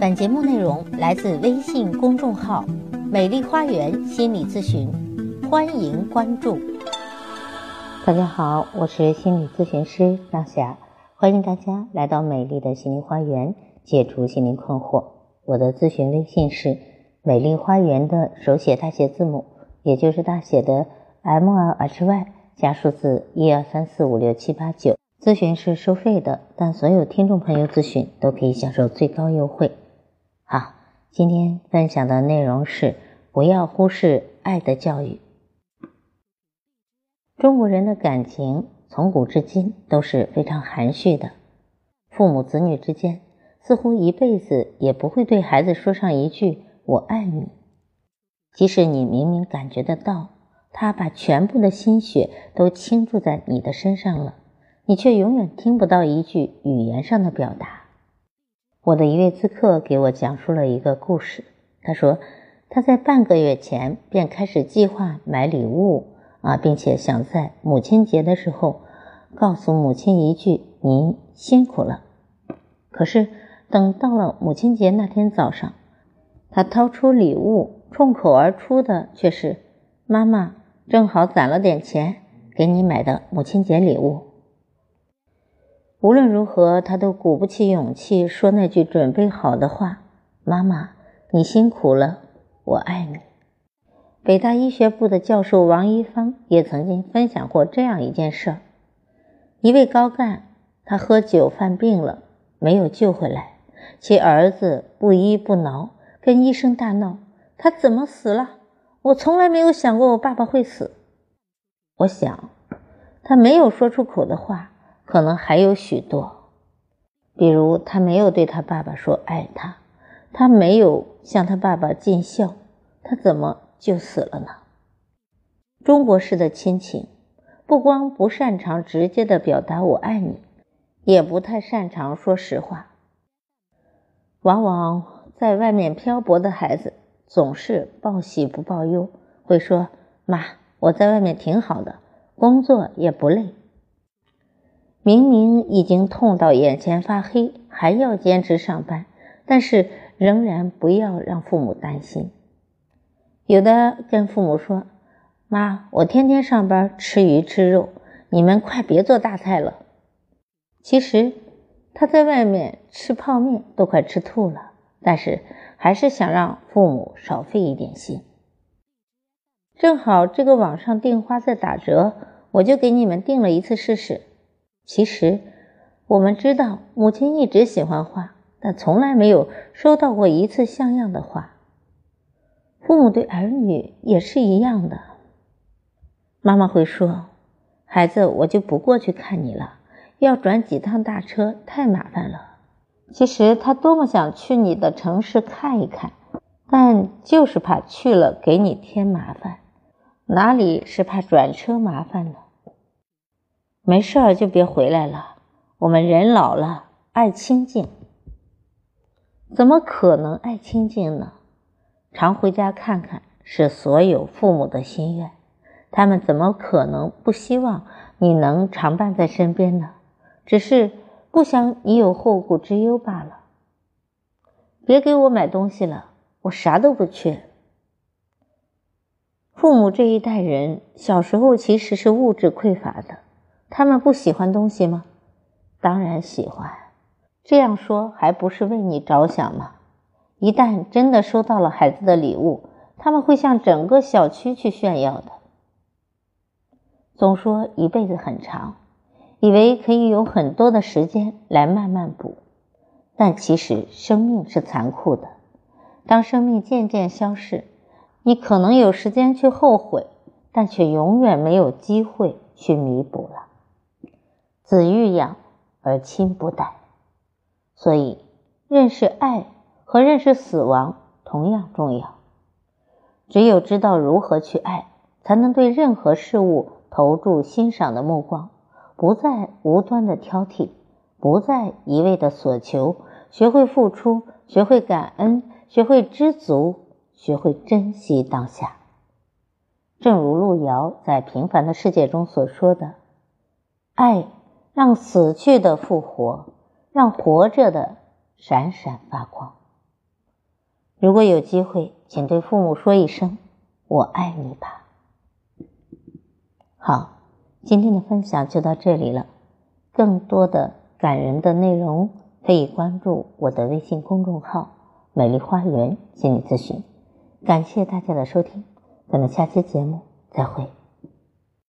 本节目内容来自微信公众号“美丽花园心理咨询”，欢迎关注。大家好，我是心理咨询师张霞，欢迎大家来到美丽的心灵花园，解除心灵困惑。我的咨询微信是“美丽花园”的手写大写字母，也就是大写的 M R H Y 加数字一二三四五六七八九。咨询是收费的，但所有听众朋友咨询都可以享受最高优惠。好，今天分享的内容是不要忽视爱的教育。中国人的感情从古至今都是非常含蓄的，父母子女之间似乎一辈子也不会对孩子说上一句“我爱你”，即使你明明感觉得到他把全部的心血都倾注在你的身上了。你却永远听不到一句语言上的表达。我的一位咨客给我讲述了一个故事。他说，他在半个月前便开始计划买礼物啊，并且想在母亲节的时候告诉母亲一句“您辛苦了”。可是等到了母亲节那天早上，他掏出礼物，冲口而出的却是：“妈妈，正好攒了点钱，给你买的母亲节礼物。”无论如何，他都鼓不起勇气说那句准备好的话：“妈妈，你辛苦了，我爱你。”北大医学部的教授王一芳也曾经分享过这样一件事儿：一位高干，他喝酒犯病了，没有救回来，其儿子不依不挠，跟医生大闹：“他怎么死了？我从来没有想过我爸爸会死。”我想，他没有说出口的话。可能还有许多，比如他没有对他爸爸说爱他，他没有向他爸爸尽孝，他怎么就死了呢？中国式的亲情，不光不擅长直接的表达我爱你，也不太擅长说实话。往往在外面漂泊的孩子，总是报喜不报忧，会说：“妈，我在外面挺好的，工作也不累。”明明已经痛到眼前发黑，还要坚持上班，但是仍然不要让父母担心。有的跟父母说：“妈，我天天上班吃鱼吃肉，你们快别做大菜了。”其实他在外面吃泡面都快吃吐了，但是还是想让父母少费一点心。正好这个网上订花在打折，我就给你们订了一次试试。其实，我们知道母亲一直喜欢画，但从来没有收到过一次像样的画。父母对儿女也是一样的。妈妈会说：“孩子，我就不过去看你了，要转几趟大车，太麻烦了。”其实他多么想去你的城市看一看，但就是怕去了给你添麻烦。哪里是怕转车麻烦呢？没事儿就别回来了。我们人老了，爱清静，怎么可能爱清静呢？常回家看看是所有父母的心愿。他们怎么可能不希望你能常伴在身边呢？只是不想你有后顾之忧罢了。别给我买东西了，我啥都不缺。父母这一代人小时候其实是物质匮乏的。他们不喜欢东西吗？当然喜欢。这样说还不是为你着想吗？一旦真的收到了孩子的礼物，他们会向整个小区去炫耀的。总说一辈子很长，以为可以有很多的时间来慢慢补，但其实生命是残酷的。当生命渐渐消逝，你可能有时间去后悔，但却永远没有机会去弥补了。子欲养而亲不待，所以认识爱和认识死亡同样重要。只有知道如何去爱，才能对任何事物投注欣赏的目光，不再无端的挑剔，不再一味的索求，学会付出，学会感恩，学会知足，学会珍惜当下。正如路遥在《平凡的世界》中所说的：“爱。”让死去的复活，让活着的闪闪发光。如果有机会，请对父母说一声“我爱你”吧。好，今天的分享就到这里了。更多的感人的内容，可以关注我的微信公众号“美丽花园心理咨询”。感谢大家的收听，咱们下期节目再会。